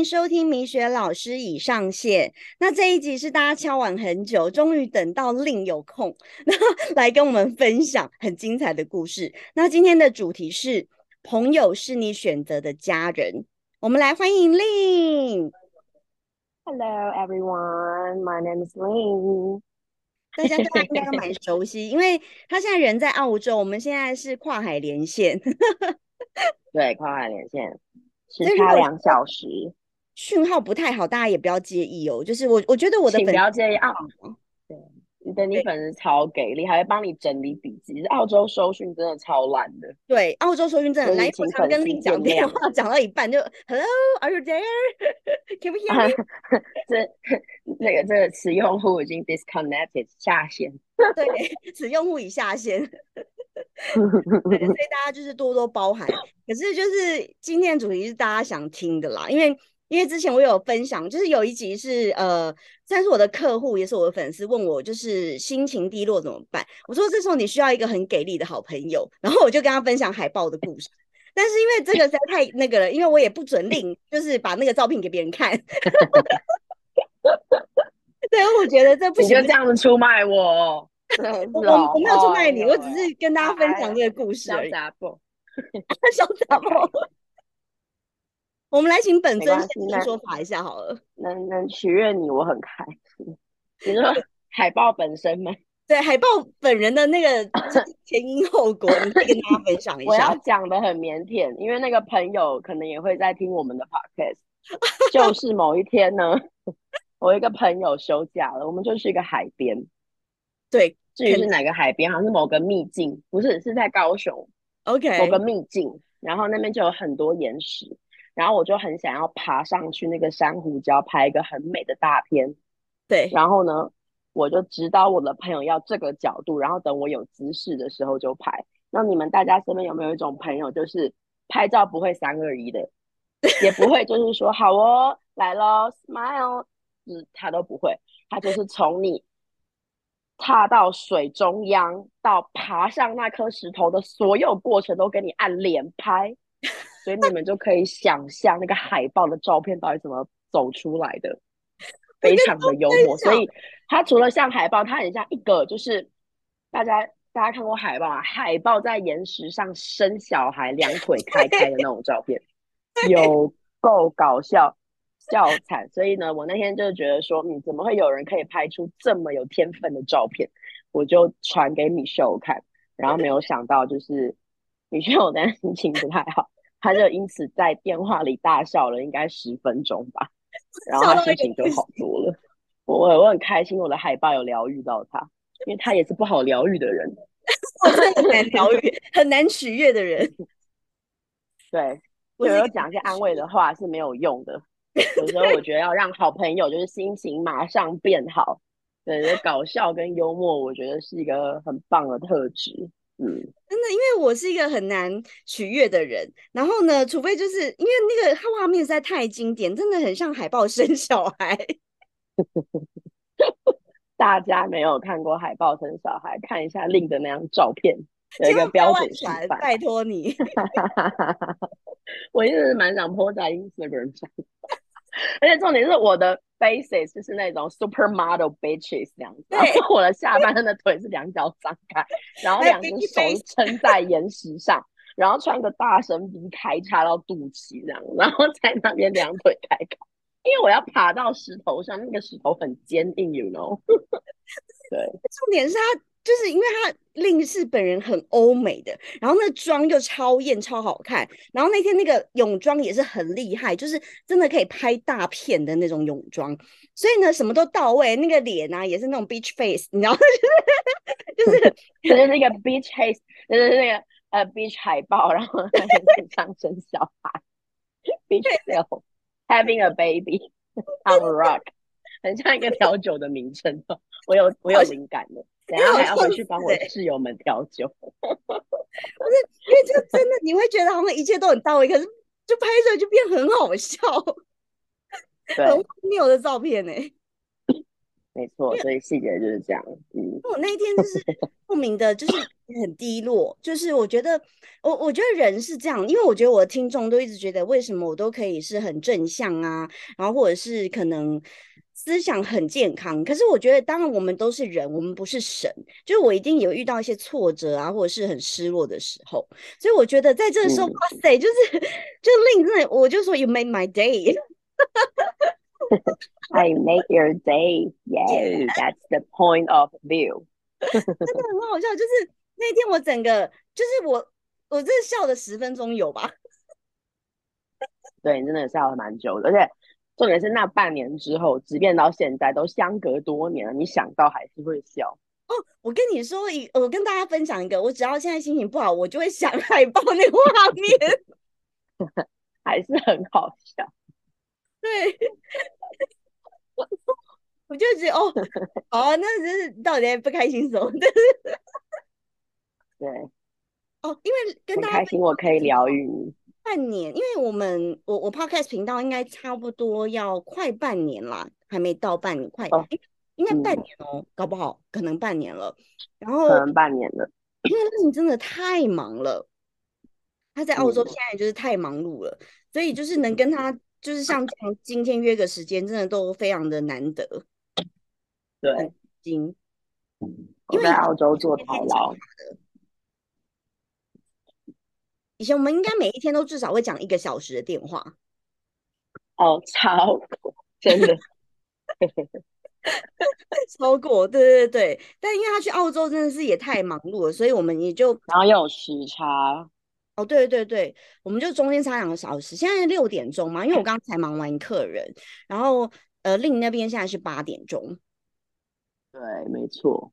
迎收听米雪老师已上线。那这一集是大家敲碗很久，终于等到令有空，那 来跟我们分享很精彩的故事。那今天的主题是朋友是你选择的家人。我们来欢迎令。Hello everyone, my name is Lin。大家大家应该都蛮熟悉，因为他现在人在澳洲，我们现在是跨海连线。对，跨海连线，时差两小时，讯号不太好，大家也不要介意哦。就是我，我觉得我的粉不要介意啊。对，你的你粉丝超给力，还会帮你整理笔记。澳洲收讯真的超烂的。对，澳洲收讯真的烂。我常跟你讲电话，讲到一半就 Hello，Are you there？Can we hear you？这那个这个此用户已经 disconnected 下线。对，此用户已下线。所以大家就是多多包涵。可是就是今天的主题是大家想听的啦，因为因为之前我有分享，就是有一集是呃，算是我的客户也是我的粉丝问我，就是心情低落怎么办？我说这时候你需要一个很给力的好朋友，然后我就跟他分享海报的故事。但是因为这个实在太那个了，因为我也不准令，就是把那个照片给别人看。对，我觉得这不行，你就这样子出卖我。我我没有出卖你，我只是跟大家分享这个故事而已。小杂货，我们来请本尊先说法一下好了。能能取悦你，我很开心。你说海报本身吗？对，海报本人的那个 前因后果，你可以跟大家分享一下。我要讲的很腼腆，因为那个朋友可能也会在听我们的 podcast。就是某一天呢，我一个朋友休假了，我们就去一个海边。对。至于是哪个海边，好像是某个秘境，不是是在高雄，OK，某个秘境，然后那边就有很多岩石，然后我就很想要爬上去那个珊瑚礁拍一个很美的大片，对，然后呢，我就指导我的朋友要这个角度，然后等我有姿势的时候就拍。那你们大家身边有没有一种朋友，就是拍照不会三二一的，也不会就是说好哦来喽，smile，嗯，他都不会，他就是从你。踏到水中央，到爬上那颗石头的所有过程都给你按连拍，所以你们就可以想象那个海报的照片到底怎么走出来的，非常的幽默。所以它除了像海报，它很像一个就是大家大家看过海报啊，海报在岩石上生小孩，两腿开开的那种照片，有够搞笑。笑惨，所以呢，我那天就觉得说，嗯，怎么会有人可以拍出这么有天分的照片？我就传给米秀看，然后没有想到，就是米秀的心情不太好，他就因此在电话里大笑了，应该十分钟吧，然后他心情就好多了。我我很开心，我的海报有疗愈到他，因为他也是不好疗愈的人，很难疗愈、很难取悦的人。对，有时候讲一些安慰的话是没有用的。有时候我觉得要让好朋友就是心情马上变好，对，搞笑跟幽默，我觉得是一个很棒的特质。嗯，真的，因为我是一个很难取悦的人，然后呢，除非就是因为那个画面实在太经典，真的很像海豹生小孩。大家没有看过海豹生小孩，看一下另的那张照片，有一个标准示范，拜托你。我一直是蛮想 po 在 Instagram 上。而且重点是我的 basis 就是那种 supermodel bitches 那样子，然后我的下半身的腿是两脚张开，然后两只手撑在岩石上，然后穿个大神鼻开叉到肚脐这样，然后在那边两腿开开，因为我要爬到石头上，那个石头很坚硬，you know？对，重点是他。就是因为他令氏本人很欧美的，然后那妆又超艳超好看，然后那天那个泳装也是很厉害，就是真的可以拍大片的那种泳装，所以呢什么都到位，那个脸啊也是那种 beach face，你知道，就是 就是那个 beach face，就是那个呃 beach 海报，然后在上生小孩，beach self having a baby on rock，很像一个调酒的名称哦，我有我有灵感的。等下还要回 去帮我室友们调酒，不是因为这真的你会觉得好像一切都很到位，可是就拍出来就变很好笑，很荒谬的照片呢。没错，所以细节就是这样。嗯，我那一天就是 莫名的，就是很低落。就是我觉得，我我觉得人是这样，因为我觉得我的听众都一直觉得，为什么我都可以是很正向啊，然后或者是可能思想很健康。可是我觉得，当然我们都是人，我们不是神。就是我一定有遇到一些挫折啊，或者是很失落的时候。所以我觉得在这个时候，哇塞，就是就 令真的，我就说 You made my day。I make your day. Yay! That's the point of view. 真的很好笑，就是那天我整个就是我我真的笑了十分钟有吧？对，真的笑了蛮久的，而且重点是那半年之后，即便到现在都相隔多年了，你想到还是会笑。哦，我跟你说一，我跟大家分享一个，我只要现在心情不好，我就会想海报那个画面，还是很好笑。对。我就觉得哦，好，那真是到底不开心什么？对，哦，因为跟大家开心，我可以疗愈你半年，因为我们我我 podcast 频道应该差不多要快半年啦，还没到半年，快应该半年哦，搞不好可能半年了，然后可能半年了，因为你真的太忙了，他在澳洲现在就是太忙碌了，所以就是能跟他。就是像这样，今天约个时间，真的都非常的难得。对，今因为在澳洲做淘劳，以前我们应该每一天都至少会讲一个小时的电话。哦，超过，真的，超过，对对对。但因为他去澳洲真的是也太忙碌了，所以我们也就然后又有时差。哦，对对对，我们就中间差两个小时。现在六点钟嘛，因为我刚才忙完客人，然后呃，另那边现在是八点钟。对，没错。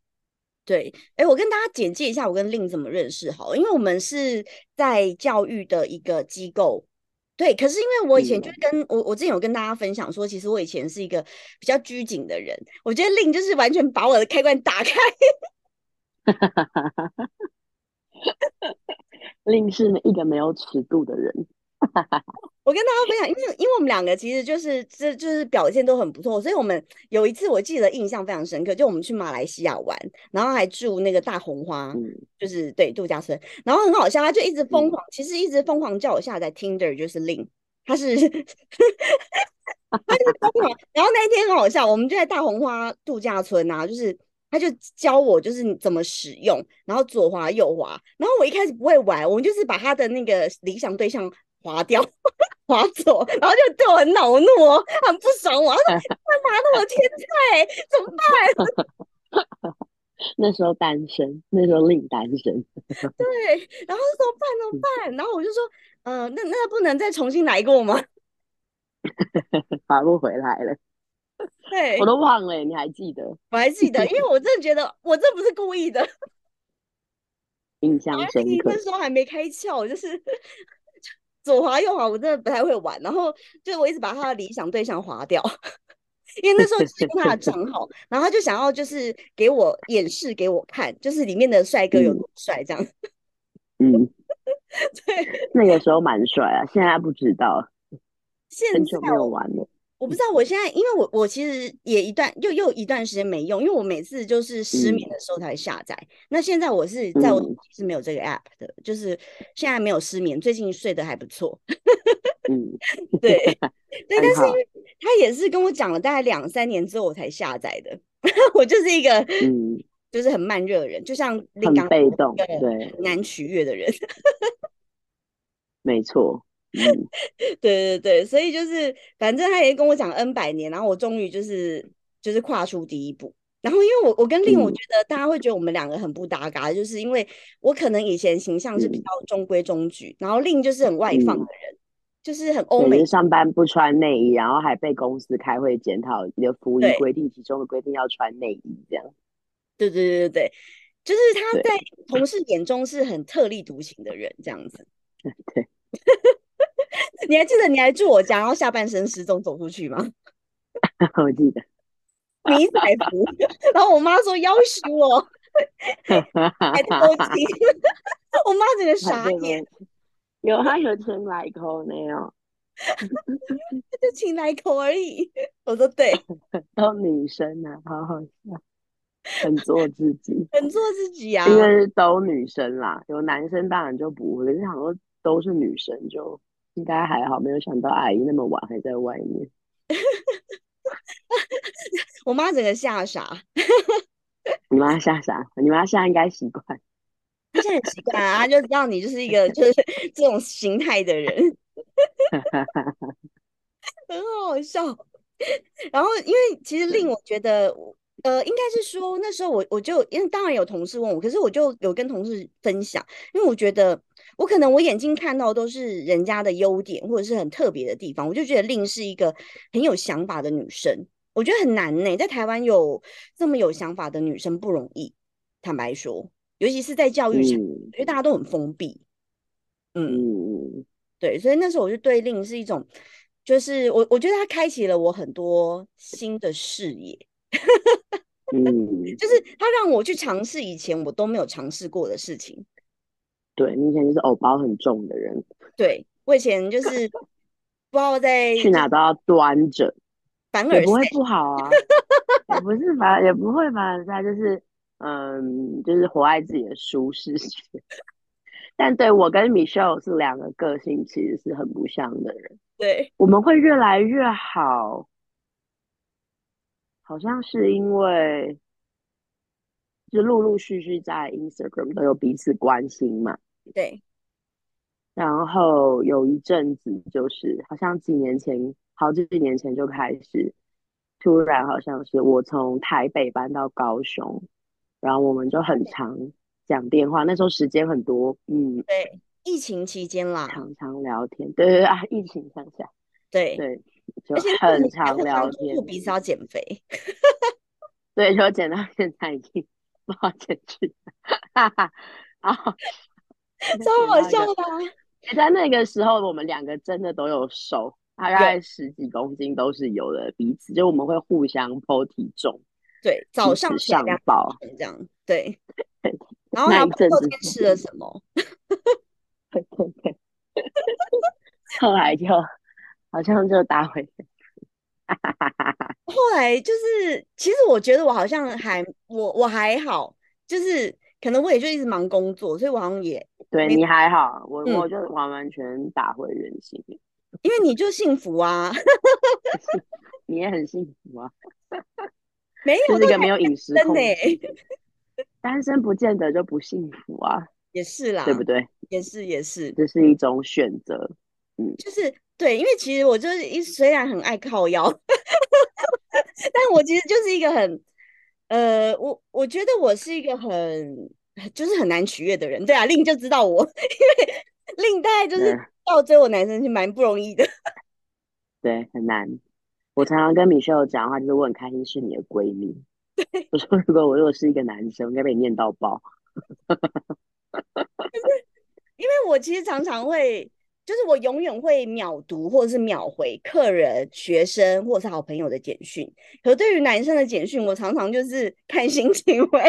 对，哎，我跟大家简介一下，我跟令怎么认识好，因为我们是在教育的一个机构。对，可是因为我以前就是跟我我之前有跟大家分享说，其实我以前是一个比较拘谨的人。我觉得令就是完全把我的开关打开。令是一个没有尺度的人。我跟大家分享，因为因为我们两个其实就是这就是表现都很不错，所以我们有一次我记得印象非常深刻，就我们去马来西亚玩，然后还住那个大红花，就是对度假村，然后很好笑，他就一直疯狂，其实一直疯狂叫我下载 Tinder，就是令他是 他是疯狂，然后那一天很好笑，我们就在大红花度假村啊，就是。他就教我就是怎么使用，然后左滑右滑，然后我一开始不会玩，我们就是把他的那个理想对象划掉，划走，然后就对我很恼怒哦，很不爽，我说 干嘛那么天才，怎么办？那时候单身，那时候另单身。对，然后怎么办？怎么办？然后我就说，嗯，那那不能再重新来过吗？划不回来了。对，我都忘了，你还记得？我还记得，因为我真的觉得我这不是故意的，印象深刻。那时候还没开窍，就是左滑右滑，我真的不太会玩。然后就我一直把他的理想对象划掉，因为那时候是他的账号，然后他就想要就是给我演示给我看，就是里面的帅哥有多帅这样。嗯，对，那个时候蛮帅啊，现在不知道，很久没有玩了。我不知道，我现在因为我我其实也一段又又一段时间没用，因为我每次就是失眠的时候才下载。那现在我是在我是没有这个 app 的，就是现在没有失眠，最近睡得还不错。嗯，对 对，但是因为他也是跟我讲了大概两三年之后我才下载的，我就是一个嗯，就是很慢热的人，就像很被动，对，难取悦的人。没错。对对对，所以就是反正他也跟我讲 N 百年，然后我终于就是就是跨出第一步。然后因为我我跟令，我觉得大家会觉得我们两个很不搭嘎，就是因为我可能以前形象是比较中规中矩，然后令就是很外放的人，就是很欧美，上班不穿内衣，然后还被公司开会检讨你的服役规定其中的规定要穿内衣这样。对对对对对，就是他在同事眼中是很特立独行的人这样子。对。你还记得你还住我家，然后下半身失踪走出去吗？我记得迷彩服，然后我妈说要死我，还偷情，我妈整个傻眼。有他有亲来口没有？就亲来口而已。我说对，都女生啊，好好笑，很做自己，很做自己啊。因为都女生啦，有男生当然就不会。就想说都是女生，就应该还好。没有想到阿姨那么晚还在外面，我妈整个吓傻。你妈吓傻？你妈现在应该习惯，她现在很习惯啊，她就知道你就是一个 就是这种形态的人，很好笑。然后，因为其实令我觉得，呃，应该是说那时候我我就因为当然有同事问我，可是我就有跟同事分享，因为我觉得我可能我眼睛看到都是人家的优点或者是很特别的地方，我就觉得令是一个很有想法的女生，我觉得很难呢，在台湾有这么有想法的女生不容易，坦白说，尤其是在教育上，我觉得大家都很封闭，嗯，对，所以那时候我就对令是一种。就是我，我觉得他开启了我很多新的视野，嗯，就是他让我去尝试以前我都没有尝试过的事情。对，你以前就是偶包很重的人，对我以前就是不知道在去哪都要端着，反而不会不好啊，也不是反也不会反而在就是嗯，就是活在自己的舒适区。但对我跟 Michelle 是两个个性其实是很不像的人。对，我们会越来越好，好像是因为就陆陆续续在 Instagram 都有彼此关心嘛。对。然后有一阵子就是好像几年前，好几年前就开始，突然好像是我从台北搬到高雄，然后我们就很常讲电话，那时候时间很多，嗯。对。疫情期间啦，常常聊天，对对啊，疫情上下，对对，就很常聊天。彼此要减肥，对，就减到现在已经不好减去，哈哈，啊，超好笑的。在那个时候，我们两个真的都有瘦，大概十几公斤都是有的，彼此就我们会互相剖体重，对，早上上报这样，对，然后还不知道今天吃了什么。对对对，后来就好像就打回去，后来就是，其实我觉得我好像还我我还好，就是可能我也就一直忙工作，所以我好像也对你还好，我我就完完全打回原形，因为你就幸福啊，你也很幸福啊，没有那个没有饮食控制，单身不见得就不幸福啊。也是啦，对不对？也是也是，这是一种选择。嗯，就是对，因为其实我就是一虽然很爱靠腰，但我其实就是一个很呃，我我觉得我是一个很就是很难取悦的人。对啊，令就知道我，因为令大概就是要追我男生是蛮不容易的。对，很难。我常常跟米秀讲话，就是我很开心是你的闺蜜。我说如果我如果是一个男生，应该被你念到爆。就是因为我其实常常会，就是我永远会秒读或者是秒回客人、学生或者是好朋友的简讯。可对于男生的简讯，我常常就是看心情回。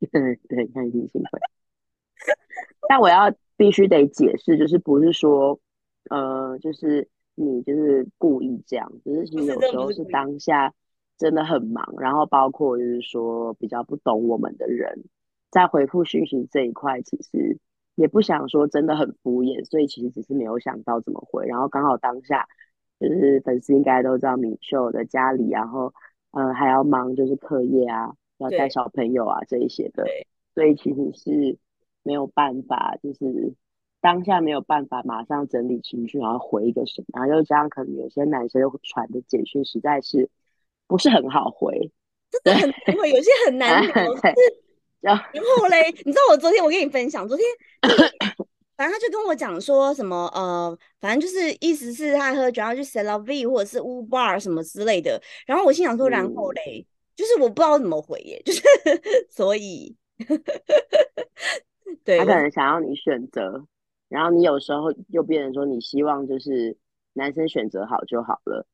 对对，看心情回。但我要必须得解释，就是不是说，呃，就是你就是故意这样，只是其实有时候是当下真的很忙，然后包括就是说比较不懂我们的人。在回复讯息这一块，其实也不想说真的很敷衍，所以其实只是没有想到怎么回。然后刚好当下就是粉丝应该都知道敏秀的家里，然后呃还要忙就是课业啊，要带小朋友啊这一些的，所以其实是没有办法，就是当下没有办法马上整理情绪，然后回一个什么，然后又加上可能有些男生传的简讯实在是不是很好回，真的很难回，有些很难回。然后嘞，你知道我昨天我跟你分享，昨天 反正他就跟我讲说什么呃，反正就是意思是他喝酒要去 s e l a V 或者是 U Bar 什么之类的。然后我心想说，然后嘞，就是我不知道怎么回耶，就是 所以，对他可能想要你选择，然后你有时候又变成说你希望就是男生选择好就好了，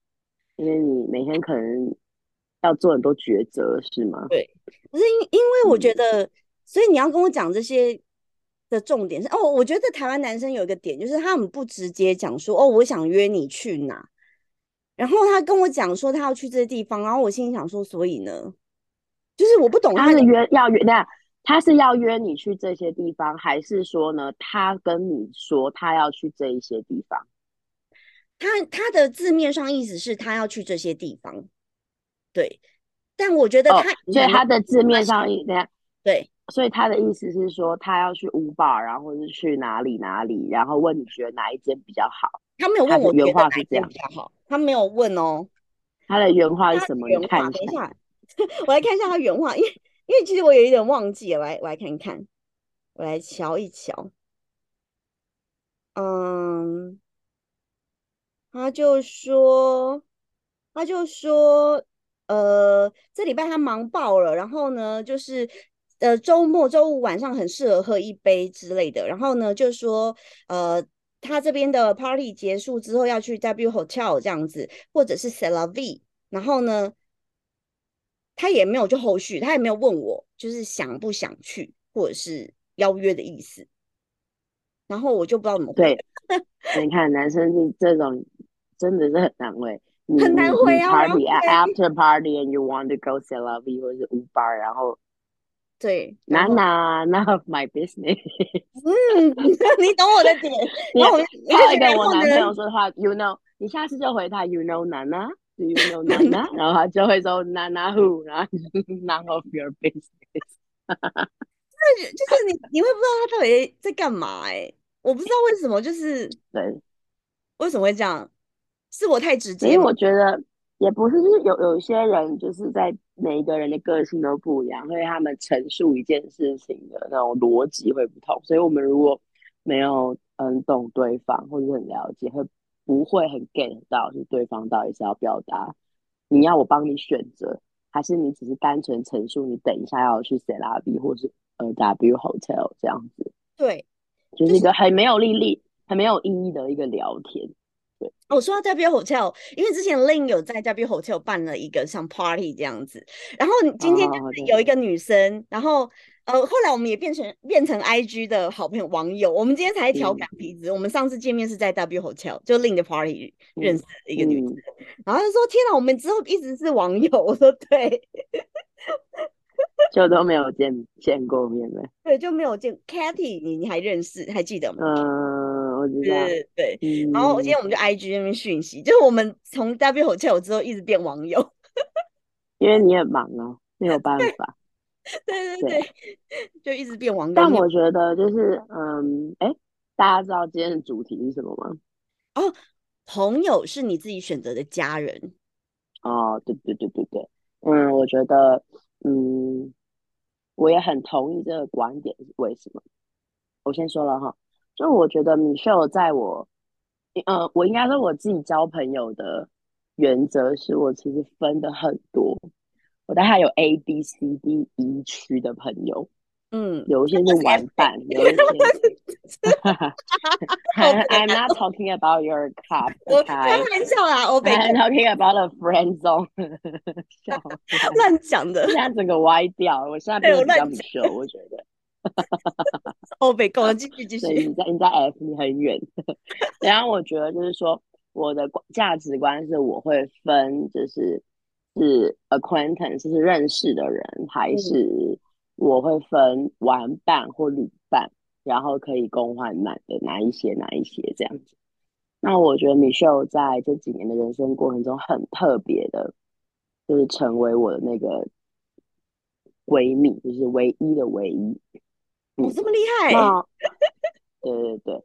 因为你每天可能。要做很多抉择是吗？对，不是因因为我觉得，所以你要跟我讲这些的重点是哦，我觉得台湾男生有一个点，就是他很不直接讲说哦，我想约你去哪，然后他跟我讲说他要去这些地方，然后我心里想说，所以呢，就是我不懂他的是约要约那他是要约你去这些地方，还是说呢，他跟你说他要去这一些地方？他他的字面上意思是他要去这些地方，对，但我觉得哦他，所以他的字面上意，等一下，对所以他的意思是说他要去乌巴，然后是去哪里哪里，然后问你觉得哪一间比较好。他没有问我原话是这样比较好，他没有问哦。他的原话是什么？原话，你看。等一下，我来看一下他原话，因为因为其实我有一点忘记了，我来我来看看，我来瞧一瞧。嗯，他就说，他就说，呃，这礼拜他忙爆了，然后呢，就是呃周末周五晚上很适合喝一杯之类的，然后呢，就说，呃。他这边的 party 结束之后要去 W Hotel 这样子，或者是 c e l a V，然后呢，他也没有就后续，他也没有问我就是想不想去，或者是邀约的意思，然后我就不知道怎么回。对，你看男生是这种真的是很难回，你很难回啊然后 party after party and you want to go c e l a V 或者是 U bar，然后对，那然后那 none of my business。嗯，你懂我的点。然后我就我就还有一个然后我男朋友，说的话，you know，你下次就回他，you know Nana。Do you know Nana？然后他就会说 Nana who，然后 none of your business。就是你你会不知道他到底在干嘛哎、我不知道为什么，就是对，为什么会这样？是我太直接因为？我觉得也不是，就是有有一些人就是在每一个人的个性都不一样，所以他们陈述一件事情的那种逻辑会不同。所以我们如果没有嗯懂对方或者很了解，会不会很 get 到，就是对方到底是要表达你要我帮你选择，还是你只是单纯陈述你等一下要去 C L B 或是呃 W Hotel 这样子，对，就是一个很没有利利、很没有意义的一个聊天。我说到 W Hotel，因为之前 Lin 有在 W Hotel 办了一个像 party 这样子，然后今天就是有一个女生，然后呃后来我们也变成变成 IG 的好朋友网友，我们今天才调嗯侃彼此，我们上次见面是在 W Hotel，就 Lin 的 party 认嗯识的一个女生，嗯，然后她就说天哪，我们之后一直是网友，我说对。就都没有见见过面了。对，就没有见 Cathy，你你还认识还记得吗？嗯，我知道。对对，嗯，然后今天我们就 IG 那边讯息，就是我们从 W Hotel 之后一直变网友，因为你很忙啊，没有办法。对对对对，就一直变网友。但我觉得就是，嗯，哎，大家知道今天的主题是什么吗？哦朋友是你自己选择的家人，哦，对对对对对，嗯，我觉得，嗯，我也很同意这个观点，为什么？我先说了哈，就我觉得 Michelle 在我，呃，我应该说我自己交朋友的原则是我其实分的很多，我大概有 A、B、C、D、E 区的朋友，嗯，有一些是玩伴，有一些。I'm not talking about your cup, 我?开玩笑啦，欧北 I'm talking about a friend zone. 笑死乱讲的现，在整个歪掉，我现在对我变得比较乱米秀，我觉得。欧北够了，继续继对，续，你在你在 F 你很远。然后我觉得就是说，我的观价值观是我会分，就是是 acquaintance 是认识的人，还嗯是我会分玩伴或旅伴，然后可以共患难的哪一些哪一些这样子。那我觉得 Michelle 在这几年的人生过程中很特别的，就是成为我的那个闺蜜，就是唯一的唯一。我这么厉害，那 对对对，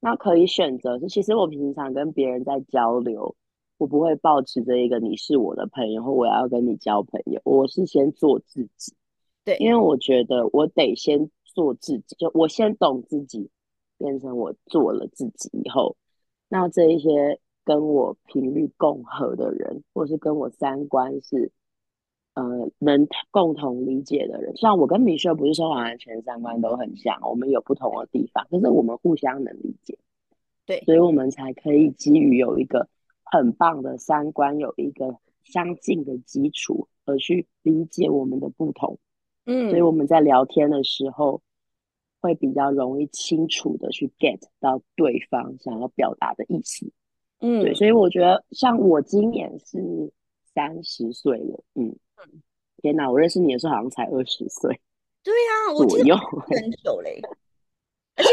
那可以选择是，其实我平常跟别人在交流，我不会抱持着一个你是我的朋友或我要跟你交朋友，我是先做自己。对因为我觉得我得先做自己，就我先懂自己，变成我做了自己以后，那这一些跟我频率共合的人，或是跟我三观是呃能共同理解的人，像我跟米秀不是说完全三观都很像，我们有不同的地方，可是我们互相能理解，对。所以我们才可以基于有一个很棒的三观，有一个相近的基础，而去理解我们的不同。嗯。所以我们在聊天的时候，会比较容易清楚的去 get 到对方想要表达的意思。嗯，对，所以我觉得像我今年是三十岁了，嗯，天哪，我认识你的时候好像才二十岁。对呀，我记得左右，很久嘞，而且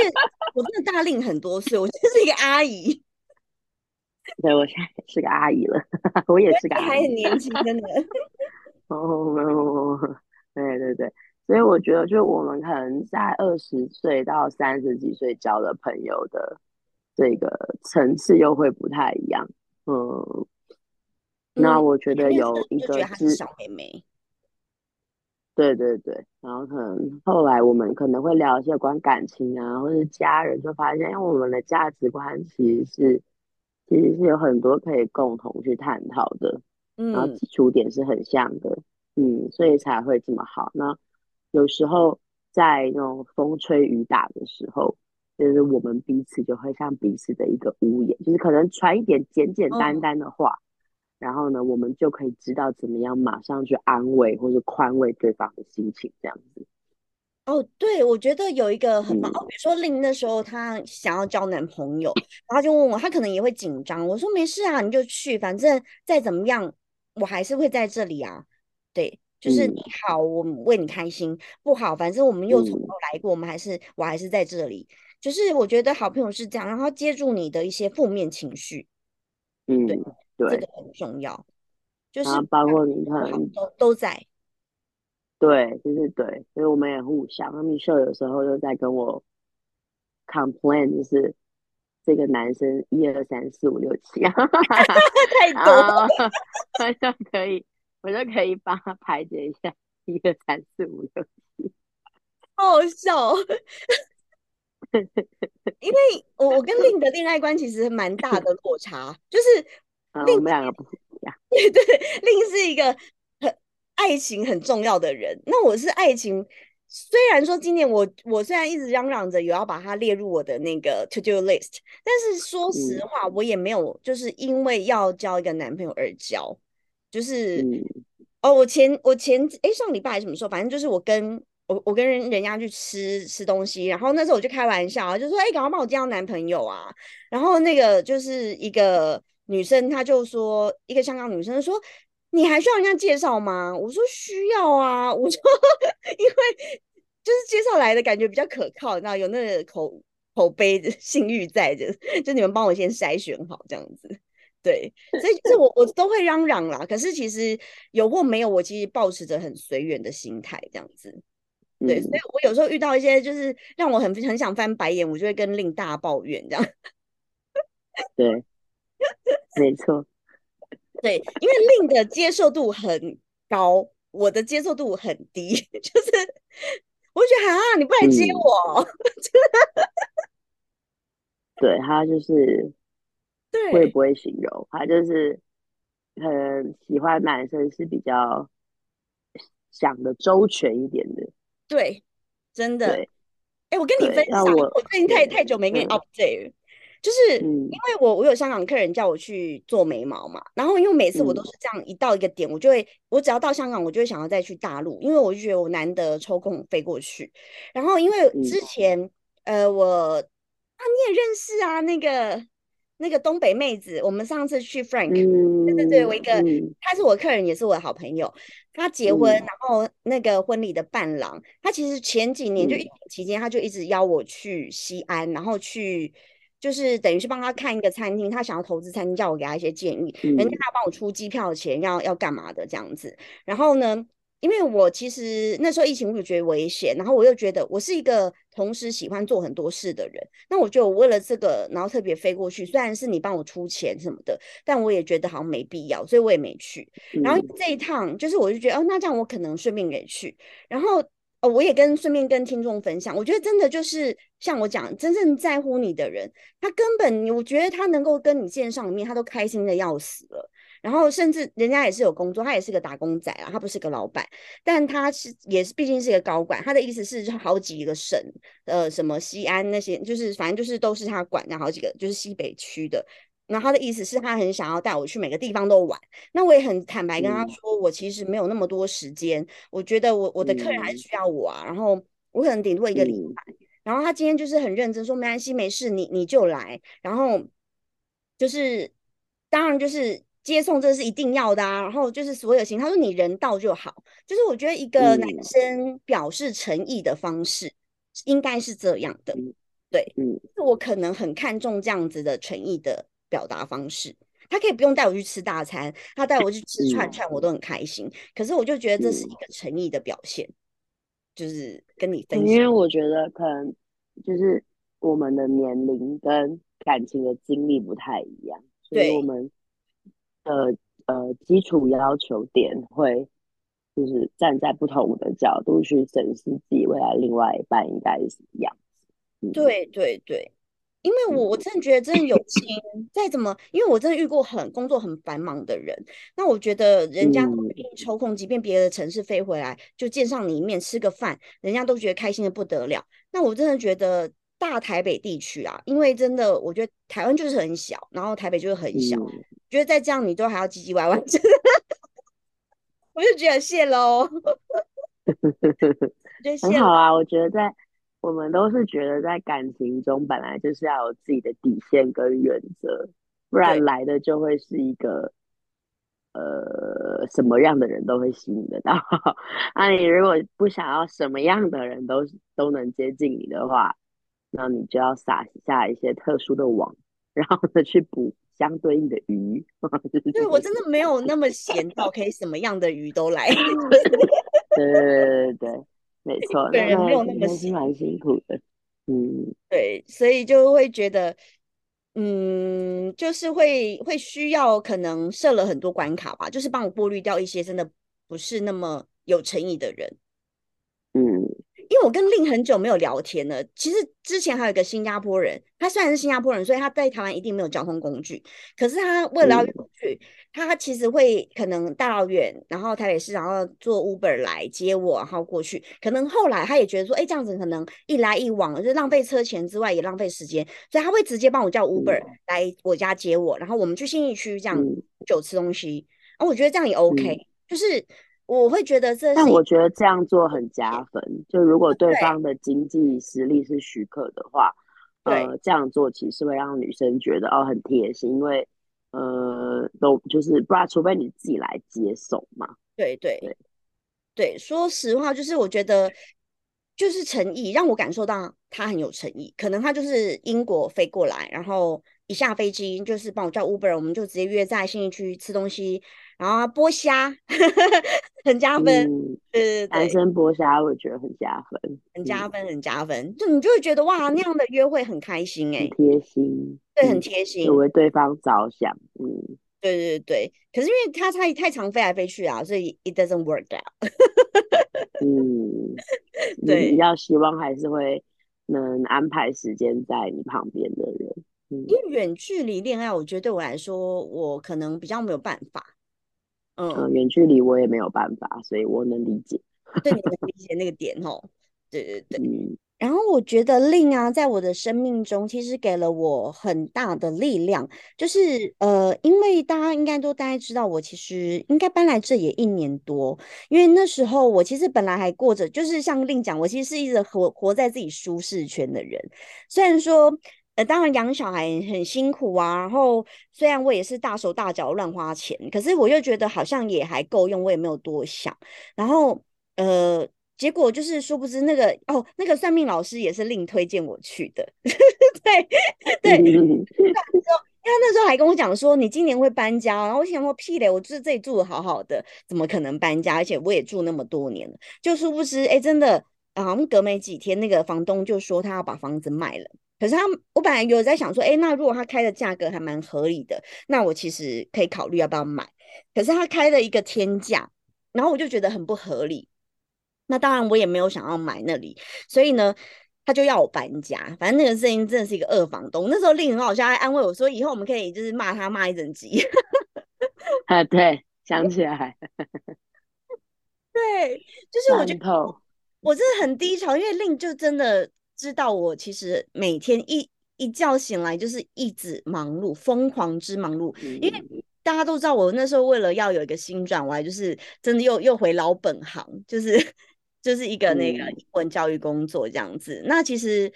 我真的大令很多岁，我就是一个阿姨，对我现在是个阿姨了，我也是个你阿姨，还很年轻，真的。哦，没有，对对对，所以我觉得，就我们可能在二十岁到三十几岁交的朋友的这个层次又会不太一样，嗯，那嗯，我觉得有一个是，小妹妹。对对对，然后可能后来我们可能会聊一些有关感情啊，或者是家人，就发现，因为我们的价值观其实是其实是有很多可以共同去探讨的，嗯然后嗯，基础点是很像的，嗯，所以才会这么好。那有时候在那种风吹雨打的时候，就是我们彼此就会像彼此的一个屋檐，就是可能传一点简简单哦单的话，然后呢，我们就可以知道怎么样马上去安慰或者宽慰对方的心情，这样子。哦，对，我觉得有一个很棒哦，嗯比如说令那时候她想要交男朋友，然后就问我，她可能也会紧张。我说没事啊，你就去，反正再怎么样，我还是会在这里啊。对，就是你嗯好，我们为你开心；不好，反正我们又从头嗯来过，我们还是我还是在这里。就是我觉得好朋友是这样，然后接住你的一些负面情绪，嗯，对，这个很重要，就是包括你可不好能都都在。对，就是对，所以我们也互相。那米秀有时候就在跟我 complain，就是这个男生一二三四五六七，哈哈哈太多了 我就可以，我就可以帮他排解一下一二三四五六七。好 好笑哦，因为我我跟令的恋爱观其实蛮大的落差，就是我们两个不一样。对 对，令是一个很爱情很重要的人，那我是爱情。虽然说今年我我虽然一直嚷嚷着有要把它列入我的那个 to do list，但是说实嗯话，我也没有就是因为要交一个男朋友而交，就是嗯哦，我前我前哎上礼拜还是什么时候，反正就是我跟我我跟人人家去吃吃东西，然后那时候我就开玩笑啊，就说哎，赶快帮我介绍男朋友啊，然后那个就是一个女生，她就说一个香港女生说。你还需要人家介绍吗？我说需要啊，我说 因为就是介绍来的感觉比较可靠，你知道有那个口口碑的 信誉在的，就你们帮我先筛选好这样子。对，所以就是我我都会嚷嚷啦，可是其实有或没有，我其实保持着很随缘的心态这样子。对，所以嗯，我有时候遇到一些就是让我很很想翻白眼，我就会跟令大抱怨这样。对，没错。对，因为令的接受度很高，我的接受度很低，就是我就觉得啊，你不来接嗯，我，对，他就是我也不会形容，他就是很喜欢男生是比较想的周全一点的。对，真的。对哎，我跟你分享，我我最近太，太久没跟你嗯 update 了，就是因嗯。为我我有香港客人叫我去做眉毛嘛，然后因为每次我都嗯。是这样，一到一个点，我就会，我只要到香港，我就会想要再去大陆，因为我就觉得我难得抽空飞过去。然后因为之。嗯前，呃，我啊你也认识啊，那个那个东北妹子，我们上次去 Frank，对对对，我一嗯个嗯。他是我客人，也是我的好朋友。他结婚，嗯。然后那个婚礼的伴郎，他其实前几年就疫嗯。情期间，他就一直邀我去西安，然后去就是等于是帮他看一个餐厅，他想要投资餐厅，叫我给他一些建议，人家嗯要帮我出机票钱，要要干嘛的这样子。然后呢，因为我其实那时候疫情，我就觉得危险，然后我又觉得我是一个同时喜欢做很多事的人，那我就为了这个，然后特别飞过去，虽然是你帮我出钱什么的，但我也觉得好像没必要，所以我也没去。然后嗯这一趟就是我就觉得哦，那这样我可能顺便也去，然后我也跟顺便跟听众分享，我觉得真的就是像我讲，真正在乎你的人，他根本我觉得他能够跟你见上一面，他都开心的要死了。然后甚至人家也是有工作，他也是个打工仔啊，他不是个老板，但他是也是毕竟是一个高管，他的意思是好几个省，呃，什么西安那些，就是反正就是都是他管的好几个，就是西北区的。然后他的意思是他很想要带我去每个地方都玩，那我也很坦白跟他嗯。说，我其实没有那么多时间，我觉得我我的客人还是嗯。需要我啊，然后我可能顶多一个礼嗯。拜，然后他今天就是很认真说没关系没事，你你就来，然后就是当然就是接送这是一定要的啊，然后就是所有行，他说你人到就好，就是我觉得一个男生表示诚意的方式应该是这样的，对，嗯，我可能很看重这样子的诚意的表达方式。他可以不用带我去吃大餐，他带我去吃串串，我都很开心。可是我就觉得这是一个诚意的表现，就是跟你分享。因为我觉得可能就是我们的年龄跟感情的经历不太一样，所以我们的呃基础要求点会就是站在不同的角度去审视自己未来另外一半应该是什么样子。对对对。因为我我真的觉得，真的友情再怎么，因为我真的遇过很工作很繁忙的人，那我觉得人家抽空，即便别的城市飞回来，就见上你一面吃个饭，人家都觉得开心的不得了。那我真的觉得大台北地区啊，因为真的我觉得台湾就是很小，然后台北就是很小，觉得再这样你都还要唧唧歪歪，真的，我就觉得谢喽，很好啊，我觉得在。我们都是觉得，在感情中本来就是要有自己的底线跟原则，不然来的就会是一个，呃，什么样的人都会吸引得到。那你如果不想要什么样的人都都能接近你的话，那你就要撒下一些特殊的网，然后呢去捕相对应的鱼。对我真的没有那么闲到可以什么样的鱼都来。对对对对。没错，本人没有那么辛蛮辛苦的，嗯，对，所以就会觉得，嗯，就是会会需要可能设了很多关卡吧，就是帮我过滤掉一些真的不是那么有诚意的人，嗯。因为我跟令很久没有聊天了。其实之前还有一个新加坡人，他虽然是新加坡人，所以他在台湾一定没有交通工具。可是他为了要过去，他其实会可能大老远，然后台北市，然后坐 Uber 来接我，然后过去。可能后来他也觉得说，哎，这样子可能一来一往，就浪费车钱之外，也浪费时间，所以他会直接帮我叫 Uber 来我家接我，然后我们去信义区这样就吃东西。啊，我觉得这样也 OK，就是。我会觉得这，但我觉得这样做很加分。就如果对方的经济实力是许可的话，呃，这样做其实会让女生觉得哦很贴心，因为呃都就是不然，除非你自己来接手嘛。对对对对，说实话，就是我觉得就是诚意，让我感受到他很有诚意。可能他就是英国飞过来，然后一下飞机就是帮我叫 Uber，我们就直接约在信义区吃东西。然后剥虾 很加分，呃，男生剥虾我觉得很加分，很加分，很加分。就你就会觉得哇，那样的约会很开心哎，贴心，对，很贴心，为对方着想，嗯，对对对。可是因为他太太常飞来飞去啊，所以 it doesn't work out。嗯，对，比较希望还是会能安排时间在你旁边的人。因为远距离恋爱，我觉得对我来说，我可能比较没有办法。嗯，远距离我也没有办法，所以我能理解。对，你能理解那个点哦。对对对。嗯。然后我觉得令啊，在我的生命中，其实给了我很大的力量。就是呃，因为大家应该都大概知道，我其实应该搬来这也一年多。因为那时候我其实本来还过着，就是像令讲，我其实是一直活活在自己舒适圈的人。虽然说。呃，当然养小孩很辛苦啊。然后虽然我也是大手大脚乱花钱，可是我又觉得好像也还够用，我也没有多想。然后呃，结果就是殊不知那个哦，那个算命老师也是另推荐我去的。对对，因为他那时候还跟我讲说，你今年会搬家。然后我想说屁嘞，我就是这里住的好好的，怎么可能搬家？而且我也住那么多年了，就殊不知哎，真的好像隔没几天，那个房东就说他要把房子卖了。可是他，我本来有在想说，哎，那如果他开的价格还蛮合理的，那我其实可以考虑要不要买。可是他开了一个天价，然后我就觉得很不合理。那当然我也没有想要买那里，所以呢，他就要我搬家。反正那个声音真的是一个二房东。那时候令很好笑，还安慰我说，以后我们可以就是骂他骂一整集。啊，对，想起来。对，就是我觉得我真的很低潮，因为令就真的。知道我其实每天一一觉醒来就是一直忙碌，疯狂之忙碌。因为大家都知道，我那时候为了要有一个新转弯，就是真的又又回老本行，就是就是一个那个英文教育工作这样子。那其实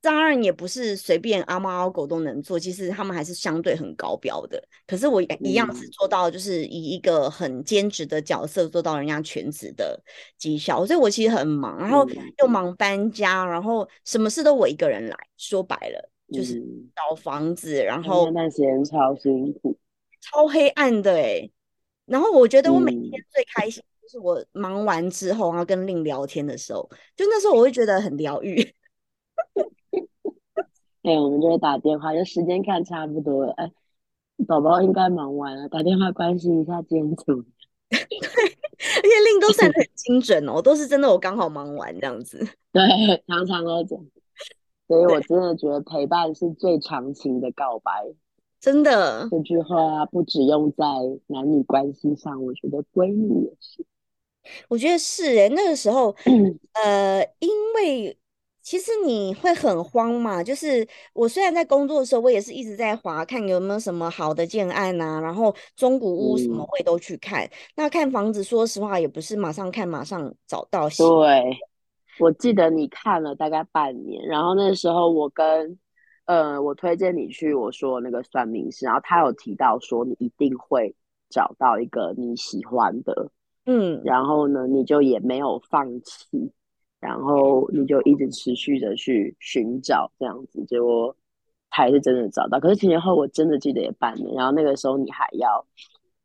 当然也不是随便阿猫阿狗都能做，其实他们还是相对很高标的。可是我一样是做到，就是以一个很兼职的角色做到人家全职的绩效，所以我其实很忙，然后又忙搬家，然后什么事都我一个人来。说白了就是找房子，然后那段时间超辛苦，超黑暗的哎。然后我觉得我每天最开心就是我忙完之后，然后跟令聊天的时候，就那时候我会觉得很疗愈。哎，我们就会打电话，就时间看差不多了。哎，宝宝应该忙完了，打电话关心一下今天怎。对，而且令都 算很精准哦，都是真的，我刚好忙完这样子。对，常常都这样。所以我真的觉得陪伴是最长情的告白。真的，这句话不只用在男女关系上，我觉得闺蜜也是。我觉得是诶，那个时候，呃，因为。其实你会很慌嘛？就是我虽然在工作的时候，我也是一直在划看有没有什么好的建案呐，然后中古屋什么会都去看。那看房子，说实话也不是马上看马上找到。对，我记得你看了大概半年，然后那时候我跟呃我推荐你去我说那个算命师，然后他有提到说你一定会找到一个你喜欢的，嗯，然后呢你就也没有放弃。然后你就一直持续的去寻找这样子，结果还是真的找到。可是前前后我真的记得也半年。然后那个时候你还要，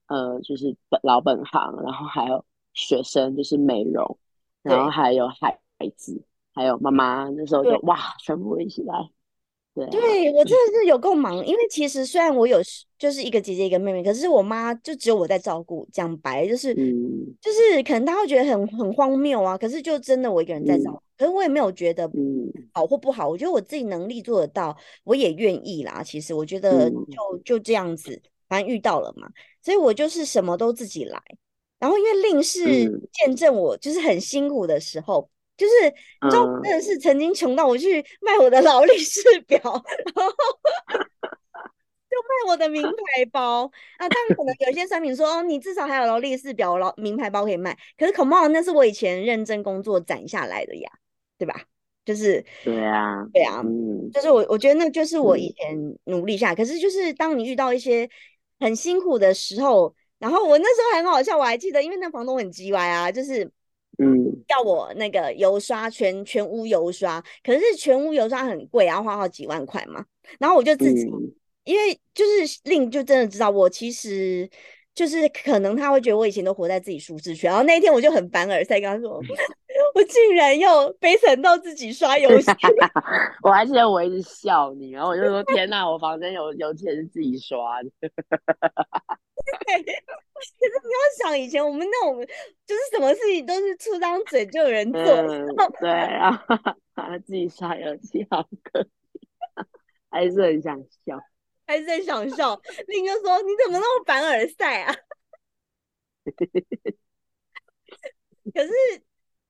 呃，就是本老本行，然后还有学生，就是美容，然后还有孩子，还有妈妈。那时候就哇，全部一起来。对我真的是有够忙，因为其实虽然我有就是一个姐姐一个妹妹，可是我妈就只有我在照顾。讲白就是，就是可能她会觉得很很荒谬啊，可是就真的我一个人在照顾，可是我也没有觉得好或不好，我觉得我自己能力做得到，我也愿意啦。其实我觉得就就这样子，反正遇到了嘛，所以我就是什么都自己来。然后因为令是见证我就是很辛苦的时候。就是你知道，真的是曾经穷到我去卖我的劳力士表，然后就卖我的名牌包啊。当然，可能有些商品说，哦，你至少还有劳力士表、劳名牌包可以卖。可是，come on，那是我以前认真工作攒下来的呀，对吧？就是对啊，对啊，就是我我觉得那就是我以前努力下。可是，就是当你遇到一些很辛苦的时候，然后我那时候很好笑，我还记得，因为那房东很叽歪啊，就是。嗯，要我那个油刷全全屋油刷，可是全屋油刷很贵，要花好几万块嘛。然后我就自己，因为就是令就真的知道我其实就是可能他会觉得我以前都活在自己舒适圈。然后那一天我就很凡尔赛，跟他说 我竟然要悲惨到自己刷游戏。我还记得我一直笑你，然后我就说天哪，我房间有油钱是自己刷的。对，可是你要想以前我们那种，就是什么事情都是出张嘴就有人做，对啊，自己刷游戏好可还是很想笑，还是在想笑。另一个说你怎么那么凡尔赛啊？可是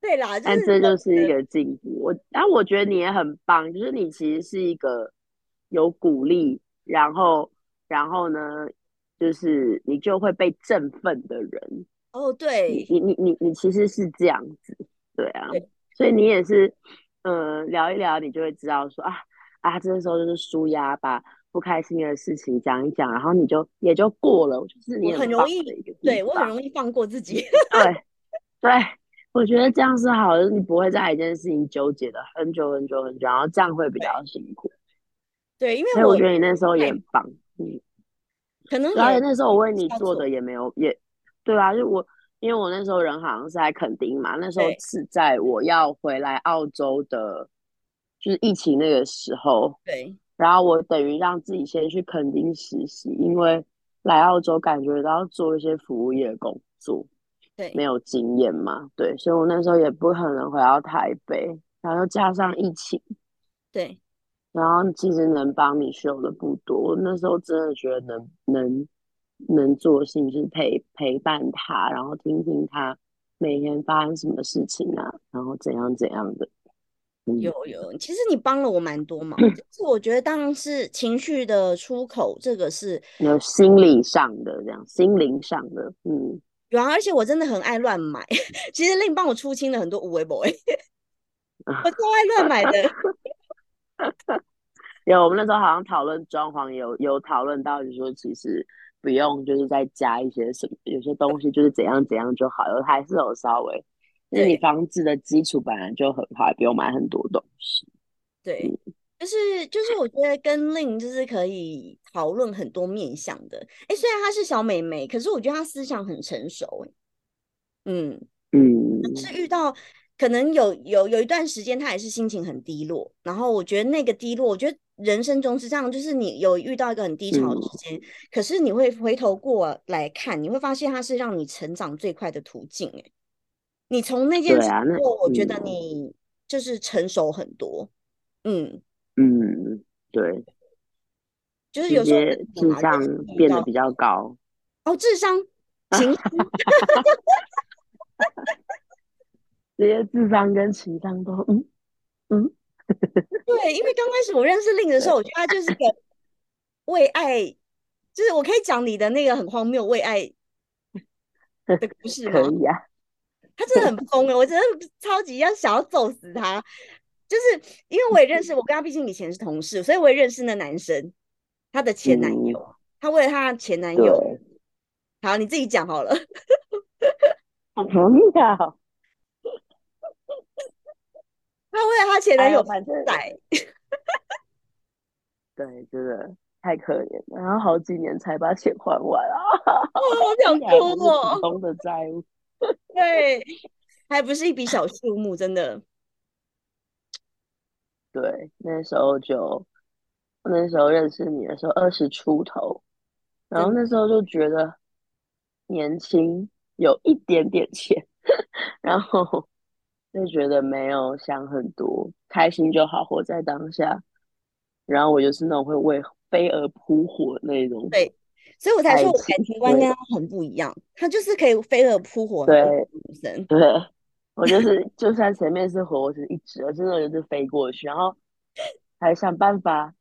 对啦，但这就是一个进步。我，但我觉得你也很棒，就是你其实是一个有鼓励，然后，然后呢？就是你就会被振奋的人哦，对，你你你你其实是这样子，对啊，所以你也是，嗯，聊一聊，你就会知道说啊啊，这个时候就是舒压，把不开心的事情讲一讲，然后你就也就过了，就是你很容易，对我很容易放过自己，对 对，我觉得这样是好的，你不会在一件事情纠结的很久很久很久，然后这样会比较辛苦，对，因为我觉得你那时候也很棒，嗯。可能，而且那时候我为你做的也没有，也对啊，就我，因为我那时候人好像是在垦丁嘛，那时候是在我要回来澳洲的，就是疫情那个时候，对，然后我等于让自己先去垦丁实习，因为来澳洲感觉到做一些服务业工作，对，没有经验嘛，对，所以我那时候也不可能回到台北，然后又加上疫情，对。然后其实能帮你修的不多，那时候真的觉得能能能做的事情是陪陪伴他，然后听听他每天发生什么事情啊，然后怎样怎样的。有有，其实你帮了我蛮多忙，就是我觉得当然是情绪的出口，这个是有心理上的这样，心灵上的，嗯，有啊，而且我真的很爱乱买，其实令帮我出清了很多无为 boy，我超爱乱买的。有，我们那时候好像讨论装潢，有有讨论到，就是说其实不用，就是再加一些什么，有些东西就是怎样怎样就好，有还是有稍微，因为你房子的基础本来就很好，不用买很多东西。对，就是就是，我觉得跟令就是可以讨论很多面向的。哎，虽然她是小美眉，可是我觉得她思想很成熟。嗯嗯，是遇到。可能有有有一段时间，她也是心情很低落。然后我觉得那个低落，我觉得人生中是这样，就是你有遇到一个很低潮的时间，可是你会回头过来看，你会发现它是让你成长最快的途径。哎，你从那件事后，我觉得你就是成熟很多。嗯嗯，对，就是有时候智商变得比较高。哦，智商行。这些智商跟情商都嗯嗯，对，因为刚开始我认识令的时候，我觉得他就是个为爱，就是我可以讲你的那个很荒谬为爱的故事 吗？可以啊，他真的很疯哎，我真的超级要想要揍死他，就是因为我也认识，我跟他毕竟以前是同事，所以我也认识那男生，他的前男友，他为了他前男友，好，你自己讲好了，好妙。他为了他前男友在，对，真的太可怜了。然后好几年才把钱还完啊！我想 哭哦。普通的债务，对，还不是一笔小数目，真的。对，那时候就那时候认识你的时候二十出头，然后那时候就觉得年轻，有一点点钱，然后。就觉得没有想很多，开心就好，活在当下。然后我就是那种会为飞蛾扑火那种。对，所以我才说我感情观跟他很不一样。他就是可以飞蛾扑火的女生。对，我就是就算前面是火，我是一直，我真的就是飞过去，然后还想办法，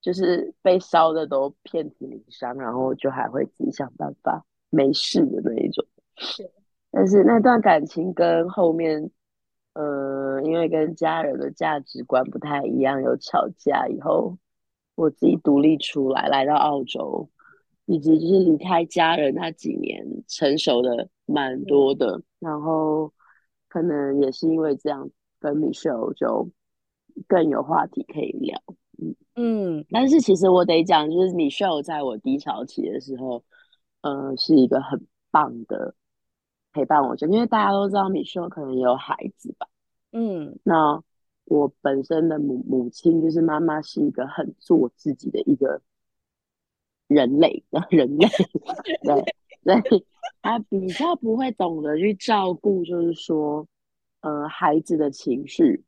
就是被烧的都遍体鳞伤，然后就还会自己想办法没事的那一种。是，但是那段感情跟后面。呃，因为跟家人的价值观不太一样，有吵架以后，我自己独立出来，来到澳洲，以及就是离开家人那几年，成熟的蛮多的。然后可能也是因为这样，跟 Michelle 就更有话题可以聊。嗯嗯，但是其实我得讲，就是 Michelle 在我低潮期的时候，呃，是一个很棒的。陪伴我，就因为大家都知道米秀可能有孩子吧，嗯，那我本身的母母亲就是妈妈，是一个很做自己的一个人类的人类，对对，他比较不会懂得去照顾，就是说，呃，孩子的情绪，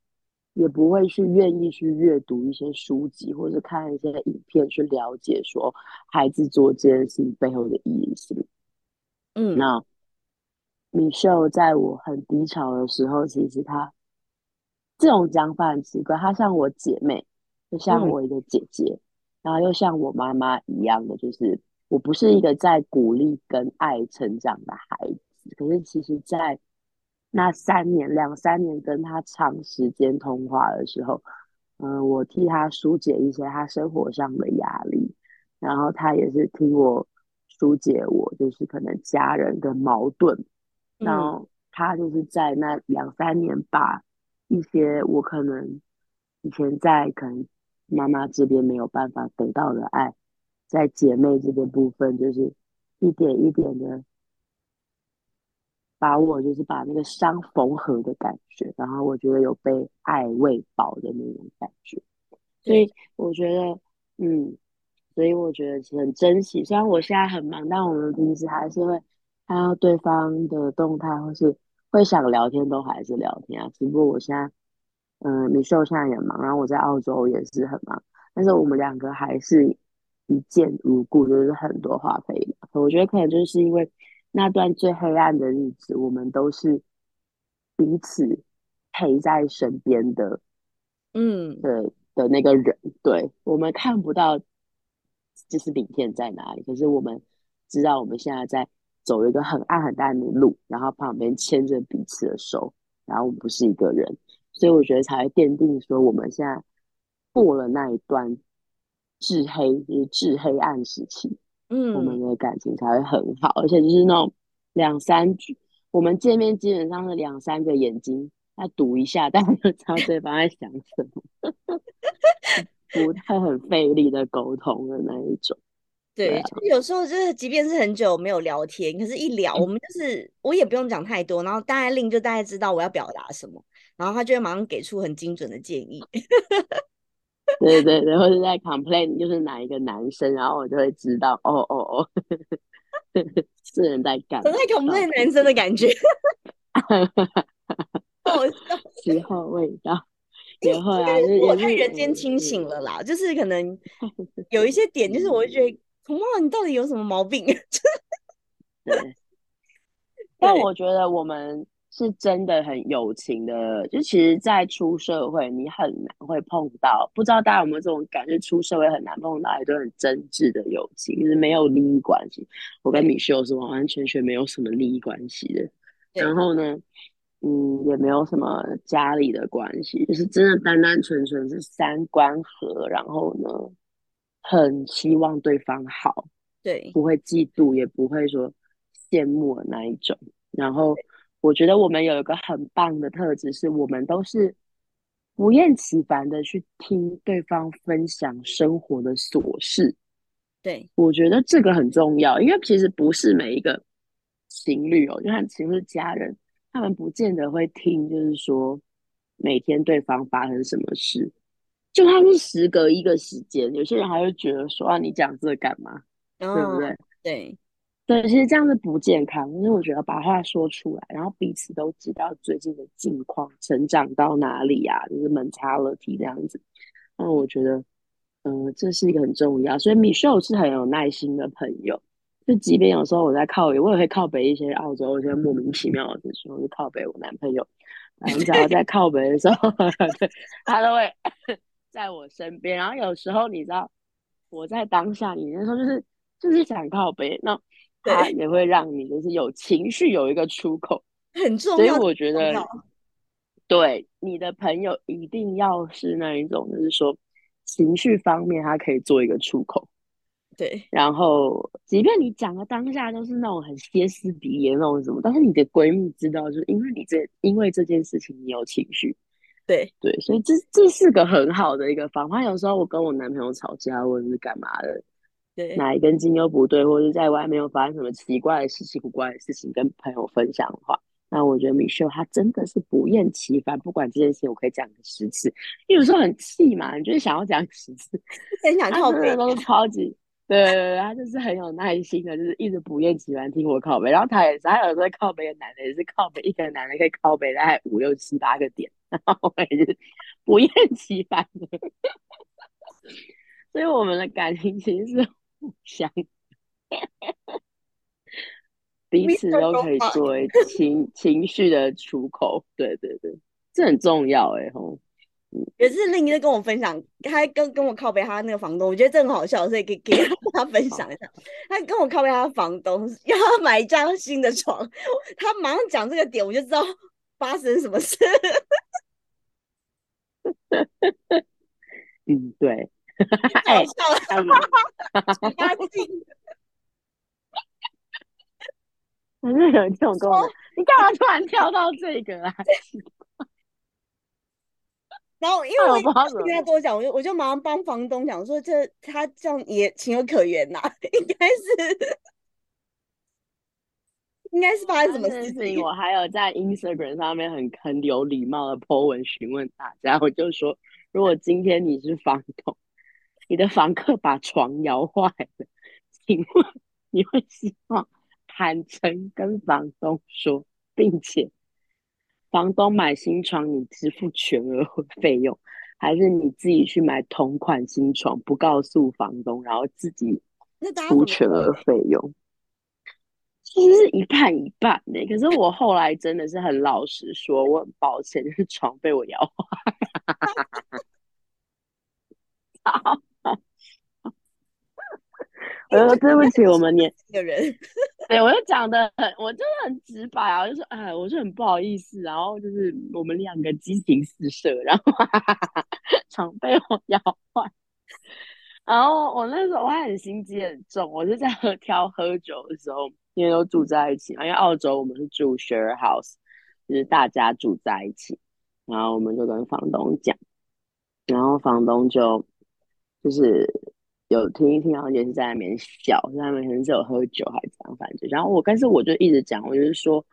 也不会去愿意去阅读一些书籍或者看一些影片去了解说孩子做这件事情背后的意义是什么，嗯，那。米秀在我很低潮的时候，其实他这种讲法很奇怪。她像我姐妹，就像我一个姐姐，然后又像我妈妈一样的，就是我不是一个在鼓励跟爱成长的孩子。可是其实，在那三年两三年跟他长时间通话的时候，嗯，我替他疏解一些他生活上的压力，然后他也是听我疏解我就是可能家人的矛盾。然后他就是在那两三年，把一些我可能以前在可能妈妈这边没有办法得到的爱，在姐妹这个部分，就是一点一点的把我就是把那个伤缝合的感觉，然后我觉得有被爱喂饱的那种感觉，所以我觉得，嗯，所以我觉得很珍惜。虽然我现在很忙，但我们平时还是会。看到对方的动态，或是会想聊天，都还是聊天啊。只不过我现在，嗯，米秀现在也忙，然后我在澳洲也是很忙，但是我们两个还是一见如故，就是很多话可以聊。我觉得可能就是因为那段最黑暗的日子，我们都是彼此陪在身边的，嗯，的的那个人。对我们看不到，就是明天在哪里，可是我们知道我们现在在。走一个很暗很暗的路，然后旁边牵着彼此的手，然后我们不是一个人，所以我觉得才会奠定说我们现在过了那一段至黑，就是至黑暗时期，嗯，我们的感情才会很好，而且就是那种两三句，我们见面基本上是两三个眼睛，再赌一下，大家就知道对方在想什么，不太很费力的沟通的那一种。对，就是有时候就是即便是很久没有聊天，可是一聊，我们就是我也不用讲太多，然后大概令就大概知道我要表达什么，然后他就会马上给出很精准的建议。对对对，或者在 complain 就是哪一个男生，然后我就会知道，哦哦哦，这人在干，在 complain 男生的感觉，哦，时候味道。也会啊，我太人间清醒了啦，就是可能有一些点，就是我会觉得，童茂，你到底有什么毛病？对，但我觉得我们是真的很友情的，就其实，在出社会，你很难会碰到，不知道大家有没有这种感觉？出社会很难碰到一段很真挚的友情，就是没有利益关系。我跟米秀是完完全全没有什么利益关系的。然后呢？嗯，也没有什么家里的关系，就是真的单单纯纯是三观合，然后呢，很希望对方好，对，不会嫉妒，也不会说羡慕的那一种。然后我觉得我们有一个很棒的特质，是我们都是不厌其烦的去听对方分享生活的琐事。对，我觉得这个很重要，因为其实不是每一个情侣哦，就看情侣家人。他们不见得会听，就是说每天对方发生什么事，就他是时隔一个时间，有些人还会觉得说啊，你讲这干嘛？对不对？对对，其实这样是不健康。因为我觉得把话说出来，然后彼此都知道最近的近况，成长到哪里啊，就是 mentality 这样子。那我觉得，嗯，这是一个很重要。所以 Michelle 是很有耐心的朋友。就即便有时候我在靠北，我也会靠北一些澳洲一些莫名其妙的事情，我就靠北我男朋友。然后只要在 靠北的时候，他都会在我身边。然后有时候你知道，我在当下，你那时候就是就是想靠北，那他也会让你就是有情绪有一个出口，很重要。所以我觉得，对你的朋友一定要是那一种，就是说情绪方面他可以做一个出口。对，然后即便你讲的当下都是那种很歇斯底里那种什么，但是你的闺蜜知道，就是因为你这因为这件事情你有情绪，对对，所以这这是个很好的一个方法。有时候我跟我男朋友吵架或者是干嘛的，对，哪一根筋又不对，或者在外面又发生什么奇怪的稀奇、古怪的事情，跟朋友分享的话，那我觉得米秀她真的是不厌其烦，不管这件事情我可以讲个十次，因为有时候很气嘛，你就是想要讲十次，很想靠背，都是超级。对对对，他就是很有耐心的，就是一直不厌其烦听我靠背，然后他也是，他有时候靠背的男的也是靠背，一个男的可以靠背大概五六七八个点，然后我也是不厌其烦的，所以我们的感情其实是互相，彼此都可以作为情 情绪的出口，对对对，这很重要哎吼。也是另一个跟我分享，他跟跟我靠背他那个房东，我觉得这很好笑，所以给给 他分享一下。他跟我靠背他房东要买一张新的床，他马上讲这个点，我就知道发生什么事。嗯，对，太笑了，干净。反正有这种功能，你干嘛突然跳到这个啊？然后，因为我跟他多讲，我就我就马上帮房东讲说，这他这样也情有可原呐，应该是，应该是发生什么事情。我还有在 Instagram 上面很很有礼貌的 po 文询问大家，我就说，如果今天你是房东，你的房客把床摇坏了，请问你会希望坦诚跟房东说，并且。房东买新床，你支付全额费用，还是你自己去买同款新床，不告诉房东，然后自己出全额费用？其实是一半一半呢。可是我后来真的是很老实说，我很抱歉，就是床被我摇坏。我 说对不起，我们年的人，对，我就讲的很，我真的很直白啊，我就说，哎，我是很不好意思，然后就是我们两个激情四射，然后 常被我摇坏。然后我那时候我还很心机很重，我就在喝挑喝酒的时候，因为都住在一起嘛，因为澳洲我们是住 share house，就是大家住在一起，然后我们就跟房东讲，然后房东就就是有听一听，然后也是在那边笑，在那边可能是有喝酒还是怎样，反正然后我但是我就一直讲，我就是说，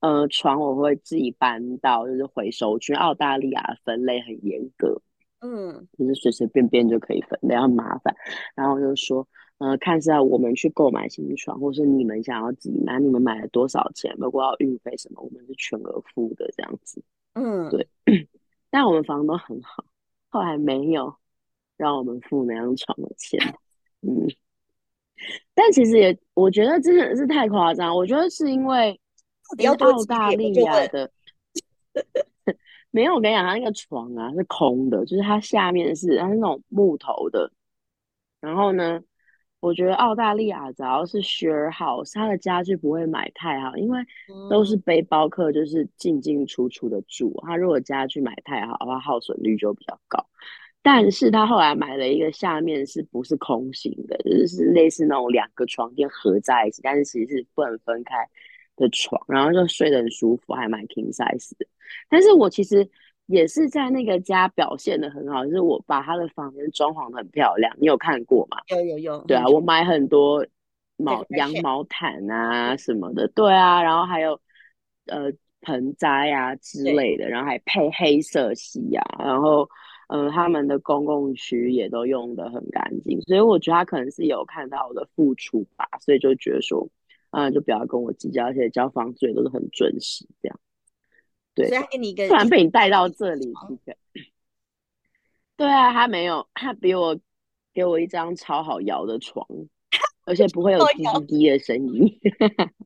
呃，床我会自己搬到就是回收区，澳大利亚分类很严格。嗯，就是随随便便就可以分，的，很麻烦。然后就说，呃，看是要我们去购买新床，或是你们想要自己买，你们买了多少钱，包括要运费什么，我们是全额付的这样子。嗯，对。但我们房东很好，后来没有让我们付那张床的钱。嗯，但其实也，我觉得真的是太夸张。我觉得是因为澳大利亚的。没有，我跟你讲，他那个床啊是空的，就是它下面是它是那种木头的。然后呢，我觉得澳大利亚只要是 share house，它的家具不会买太好，因为都是背包客，就是进进出出的住。他如果家具买太好的话，耗损率就比较高。但是他后来买了一个下面是不是空心的，就是类似那种两个床垫合在一起，但是其实是不能分开。的床，然后就睡得很舒服，还蛮 king size 的。但是我其实也是在那个家表现的很好，就是我把他的房间装潢的很漂亮。你有看过吗？有有有。对啊，我买很多毛羊毛毯啊什么的，对啊，然后还有呃盆栽啊之类的，然后还配黑色系啊，然后嗯他们的公共区也都用的很干净，所以我觉得他可能是有看到我的付出吧，所以就觉得说。啊，就不要跟我计较，而且交房租也都是很准时，这样。对，所以他给你一个，突然被你带到这里，对啊，他没有，他比我给我一张超好摇的床，而且不会有滴滴滴的声音。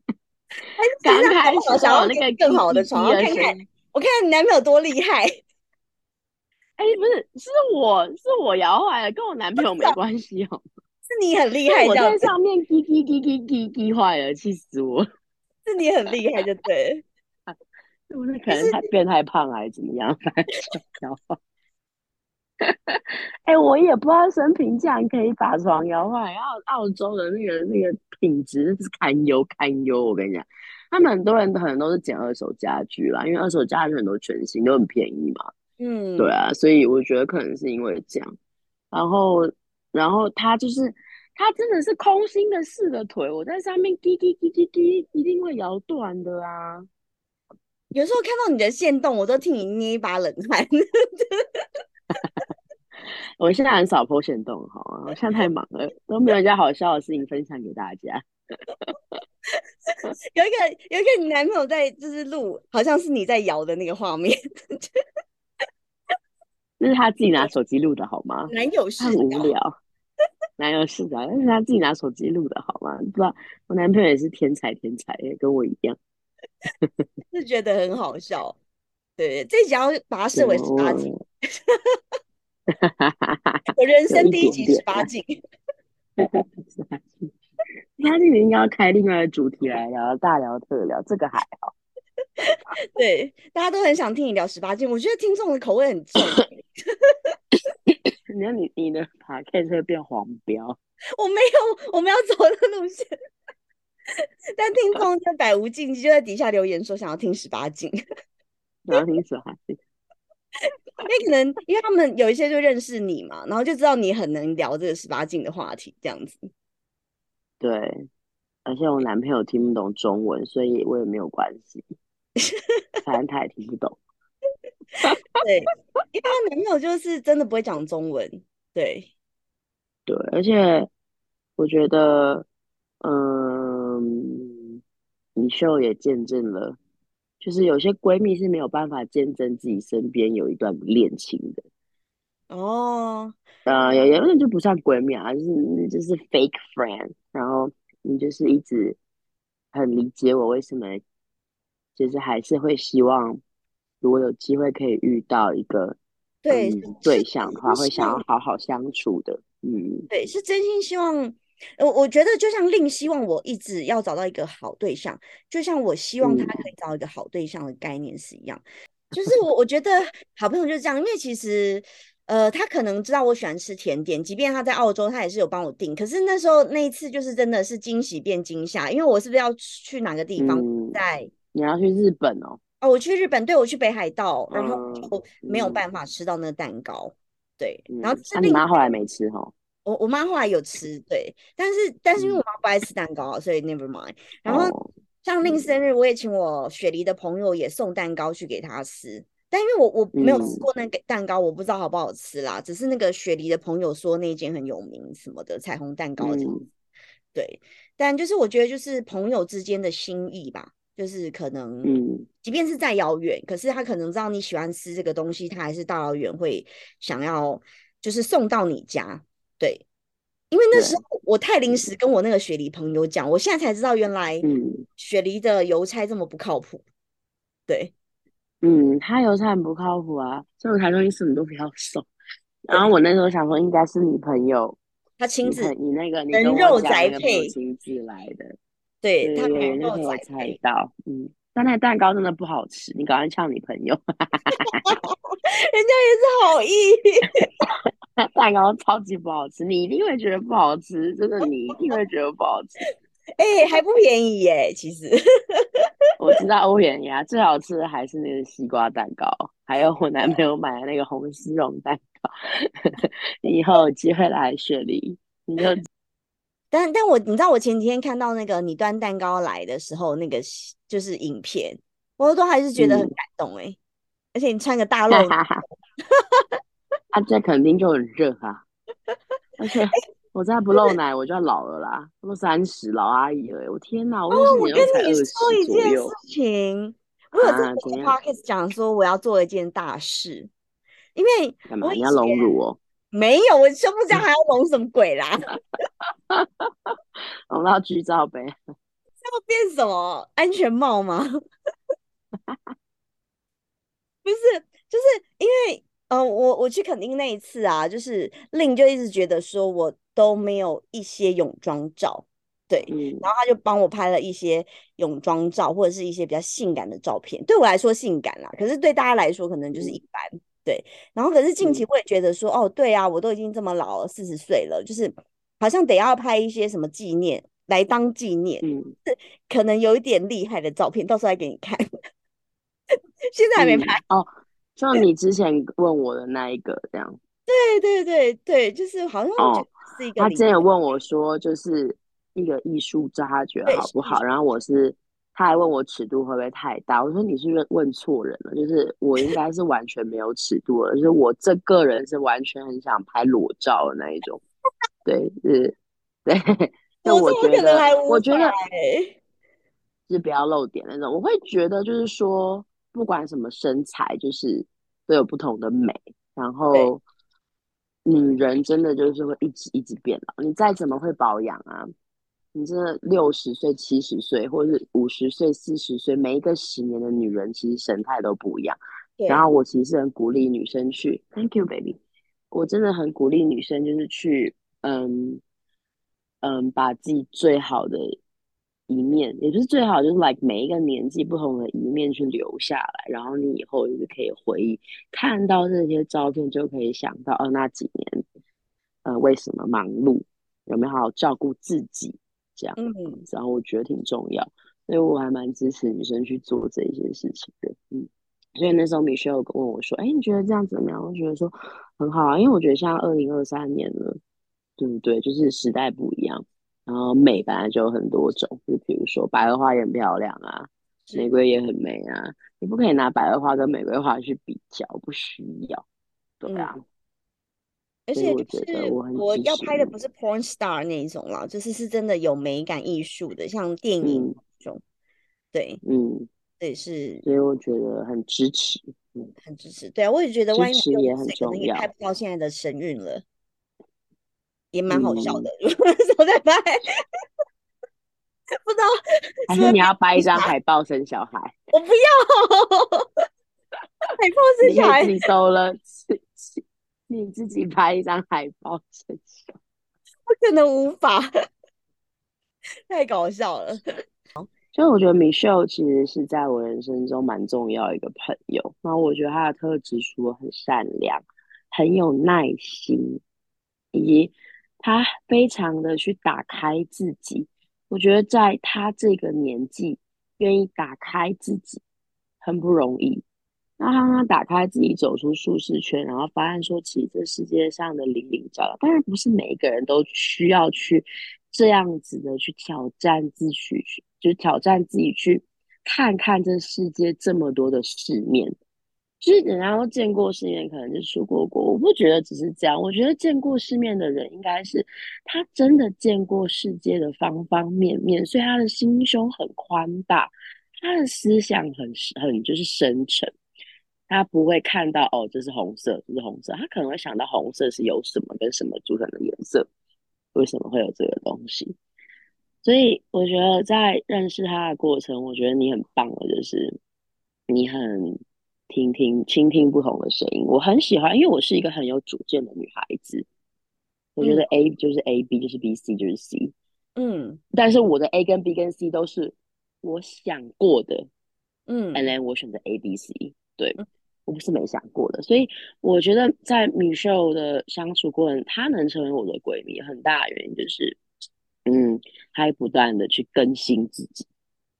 刚开始想要那个更好的床，看看，我看看你男朋友多厉害。哎，不是，是我是我摇坏了，跟我男朋友没关系哦。是你很厉害，我在上面滴滴滴滴滴滴坏了，气死我！是你很厉害，就对。是不是可能他变太胖还是怎么样？摇坏。哎，我也不知道生平竟然可以把床摇坏。澳澳洲的那个那个品质是堪忧堪忧。我跟你讲，他们很多人可能都是捡二手家具啦，因为二手家具很多全新都很便宜嘛。嗯，对啊，所以我觉得可能是因为这样，然后。然后他就是，他真的是空心的四个腿，我在上面滴滴滴滴滴，一定会摇断的啊！有时候看到你的线动，我都替你捏一把冷汗。我现在很少剖线动，好吗？我现在太忙了，都没有一件好笑的事情分享给大家。有一个有一个你男朋友在就是录，好像是你在摇的那个画面。那是他自己拿手机录的，好吗？男友视角，无聊。男友视角，那是他自己拿手机录的，好吗？不知道我男朋友也是天才，天才，跟我一样，是觉得很好笑。对，这集要把它设为十八禁。我人生第一集十八禁。十八禁，应该要开另外的主题来聊，大聊特聊，这个还好。对，大家都很想听你聊十八禁，我觉得听众的口味很重。你看你你的 podcast 会变黄标，我没有，我们要走的路线。但听众就百无禁忌，就在底下留言说想要听十八禁，想要听十八禁。因为可能因为他们有一些就认识你嘛，然后就知道你很能聊这个十八禁的话题，这样子。对，而且我男朋友听不懂中文，所以我也没有关系。反正他也听不懂。对，因为他男朋友就是真的不会讲中文。对，对，而且我觉得，嗯，米秀也见证了，就是有些闺蜜是没有办法见证自己身边有一段恋情的。哦，呃，有有人就不算闺蜜啊，就是就是 fake friend，然后你就是一直很理解我为什么。就是还是会希望，如果有机会可以遇到一个对对象的话，会想要好好相处的。嗯，对，是真心希望我我觉得就像令希望我一直要找到一个好对象，就像我希望他可以找一个好对象的概念是一样。就是我我觉得好朋友就是这样，因为其实呃他可能知道我喜欢吃甜点，即便他在澳洲，他也是有帮我订。可是那时候那一次就是真的是惊喜变惊吓，因为我是不是要去哪个地方？在你要去日本哦。哦，我去日本，对我去北海道，然后就没有办法吃到那个蛋糕。对，然后那你妈后来没吃哈？我我妈后来有吃，对，但是但是因为我妈不爱吃蛋糕，所以 never mind。然后像令生日，我也请我雪梨的朋友也送蛋糕去给她吃，但因为我我没有吃过那个蛋糕，我不知道好不好吃啦。只是那个雪梨的朋友说那间很有名什么的彩虹蛋糕这样子，对。但就是我觉得就是朋友之间的心意吧，就是可能，嗯，即便是再遥远，可是他可能知道你喜欢吃这个东西，他还是大老远会想要就是送到你家。对，因为那时候我太临时跟我那个雪梨朋友讲，我现在才知道原来雪梨的邮差这么不靠谱。对，嗯，他邮差很不靠谱啊，所以我才说你什么都不要送。然后我那时候想说，应该是你朋友他亲自，你那个人肉宅配亲自来的，对他人肉宅配到，嗯。但那蛋糕真的不好吃，你赶快呛你朋友，人家也是好意。蛋糕超级不好吃，你一定会觉得不好吃，真的，你一定会觉得不好吃。哎，还不便宜耶，其实。我知道不便宜啊，最好吃的还是那个西瓜蛋糕，还有我男朋友买的那个红丝绒蛋糕。以后有机会来雪梨，你就。但但我你知道，我前几天看到那个你端蛋糕来的时候，那个就是影片，我都还是觉得很感动哎。而且你穿个大露，啊，这肯定就很热啊。而且我再不露奶，我就要老了啦，都三十老阿姨了。我天哪！我我跟你说一件事情，我有在 podcast 讲说我要做一件大事，因为干嘛？你要隆乳哦。没有，我胸部这样还要隆什么鬼啦？隆到剧照呗。要变什么安全帽吗？不是，就是因为呃，我我去垦丁那一次啊，就是令就一直觉得说我都没有一些泳装照，对，然后他就帮我拍了一些泳装照，或者是一些比较性感的照片。对我来说性感啦，可是对大家来说可能就是一般。对，然后可是近期我也觉得说，哦，对啊，我都已经这么老了，四十岁了，就是好像得要拍一些什么纪念来当纪念，嗯，可能有一点厉害的照片，到时候来给你看。现在还没拍哦，像你之前问我的那一个这样。对对对对，就是好像是一个。他之前问我说，就是一个艺术照，他觉得好不好？然后我是。他还问我尺度会不会太大，我说你是不是问错人了？就是我应该是完全没有尺度了，就是我这个人是完全很想拍裸照的那一种。对，是，对。但我觉得，我觉得是不要露点那种。我会觉得就是说，不管什么身材，就是都有不同的美。然后，女人真的就是会一直一直变老，你再怎么会保养啊？你真的六十岁、七十岁，或者是五十岁、四十岁，每一个十年的女人，其实神态都不一样。然后我其实很鼓励女生去，Thank you, baby。我真的很鼓励女生，就是去，嗯嗯，把自己最好的一面，也不是最好，就是 like 每一个年纪不同的一面去留下来。然后你以后就是可以回忆，看到这些照片就可以想到，哦，那几年，呃，为什么忙碌？有没有好好照顾自己？这样，嗯，然后我觉得挺重要，所以我还蛮支持女生去做这一些事情的，嗯，所以那时候米歇尔问我说：“哎，你觉得这样怎么样？”我觉得说很好啊，因为我觉得像二零二三年了，对不对？就是时代不一样，然后美本来就有很多种，就比如说百合花也很漂亮啊，玫瑰也很美啊，你不可以拿百合花跟玫瑰花去比较，不需要，对啊。而且就是我要拍的不是 porn star 那一种啦，就是是真的有美感艺术的，像电影那种。对，嗯，对是。所以我觉得很支持，嗯，很支持。对啊，我也觉得万一也很重要，拍不到现在的神韵了，也蛮好笑的。我在拍，不知道还是你要拍一张海报生小孩？我不要，海报生小孩你收了。你自己拍一张海报，真香！我可能无法，太搞笑了。所以我觉得 Michelle 其实是在我人生中蛮重要一个朋友。那我觉得他的特质除了很善良、很有耐心，以及他非常的去打开自己。我觉得在他这个年纪，愿意打开自己很不容易。那当他打开自己，走出舒适圈，然后发现说，其实这世界上的零零角角，当然不是每一个人都需要去这样子的去挑战自己，去就挑战自己，去看看这世界这么多的世面。就是人家都见过世面，可能就出过国。我不觉得只是这样，我觉得见过世面的人，应该是他真的见过世界的方方面面，所以他的心胸很宽大，他的思想很很就是深沉。他不会看到哦，这是红色，这是红色。他可能会想到红色是由什么跟什么组成的颜色，为什么会有这个东西？所以我觉得在认识他的过程，我觉得你很棒的，就是你很听听倾听不同的声音。我很喜欢，因为我是一个很有主见的女孩子。我觉得 A 就是 A，B 就是 B，C 就是 C。嗯，但是我的 A 跟 B 跟 C 都是我想过的。嗯，And then 我选择 A、B、C。对。我不是没想过的，所以我觉得在米秀的相处过程，她能成为我的闺蜜，很大原因就是，嗯，她不断的去更新自己，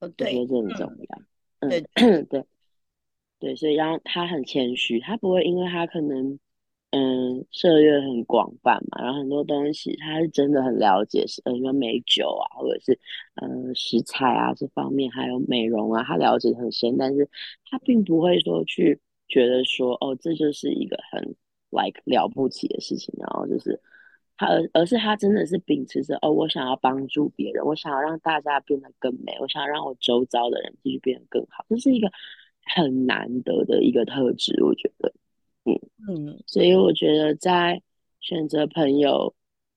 我觉得这很重要。嗯，对，对，所以然后她很谦虚，她不会因为她可能，嗯，涉猎很广泛嘛，然后很多东西她是真的很了解，是呃，说美酒啊，或者是呃食材啊这方面，还有美容啊，她了解很深，但是她并不会说去。觉得说哦，这就是一个很 like 了不起的事情，然后就是他，而而是他真的是秉持着哦，我想要帮助别人，我想要让大家变得更美，我想要让我周遭的人继续变得更好，这是一个很难得的一个特质，我觉得，嗯嗯，所以我觉得在选择朋友，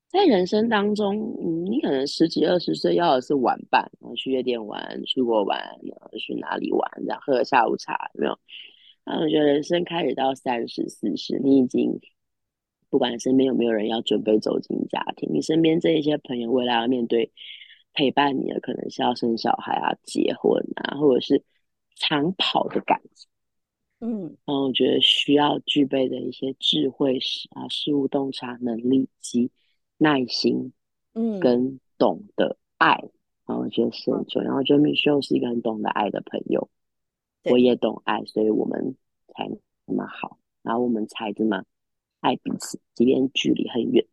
在人生当中，嗯，你可能十几二十岁要的是玩伴，然后去夜店玩，出国玩，然后去哪里玩，然后喝个下午茶，有没有？那我觉得人生开始到三十四十，你已经不管身边有没有人要准备走进家庭，你身边这一些朋友未来要面对陪伴你的，可能是要生小孩啊、结婚啊，或者是长跑的感情。嗯，然后我觉得需要具备的一些智慧啊、事物洞察能力及耐心，嗯，跟懂得爱，然后我觉得是很重要。然后我觉得米秀是一个很懂得爱的朋友。我也懂爱，所以我们才那么好，然后我们才这么爱彼此，即便距离很远，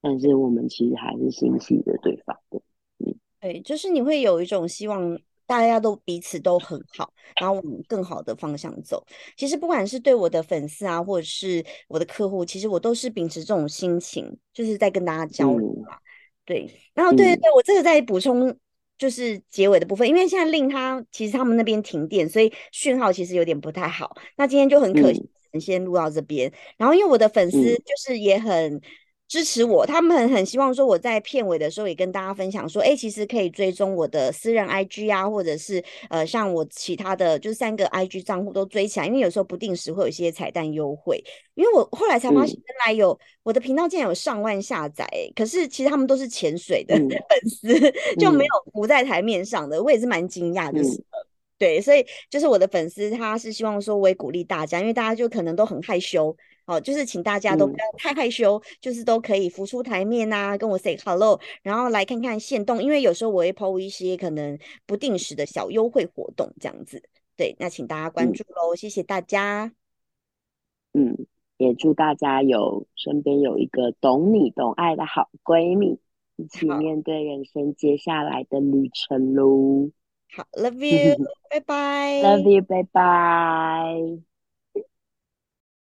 但是我们其实还是心系着对方的。嗯，对，就是你会有一种希望大家都彼此都很好，然后往更好的方向走。其实不管是对我的粉丝啊，或者是我的客户，其实我都是秉持这种心情，就是在跟大家交流嘛。对，然后对对对，我这个再补充。就是结尾的部分，因为现在令他其实他们那边停电，所以讯号其实有点不太好。那今天就很可惜，先录到这边。然后因为我的粉丝就是也很。支持我，他们很很希望说我在片尾的时候也跟大家分享说，哎，其实可以追踪我的私人 IG 啊，或者是呃，像我其他的就是三个 IG 账户都追起来，因为有时候不定时会有一些彩蛋优惠。因为我后来才发现，原来有我的频道竟然有上万下载，可是其实他们都是潜水的粉丝，就没有浮在台面上的，我也是蛮惊讶的。对，所以就是我的粉丝，他是希望说我也鼓励大家，因为大家就可能都很害羞。哦，就是请大家都不要太害羞，就是都可以浮出台面呐，跟我 say hello，然后来看看现动，因为有时候我会 po 一些可能不定时的小优惠活动这样子。对，那请大家关注喽，谢谢大家。嗯，也祝大家有身边有一个懂你懂爱的好闺蜜，一起面对人生接下来的旅程喽。好，love you，拜拜。Love you，拜拜。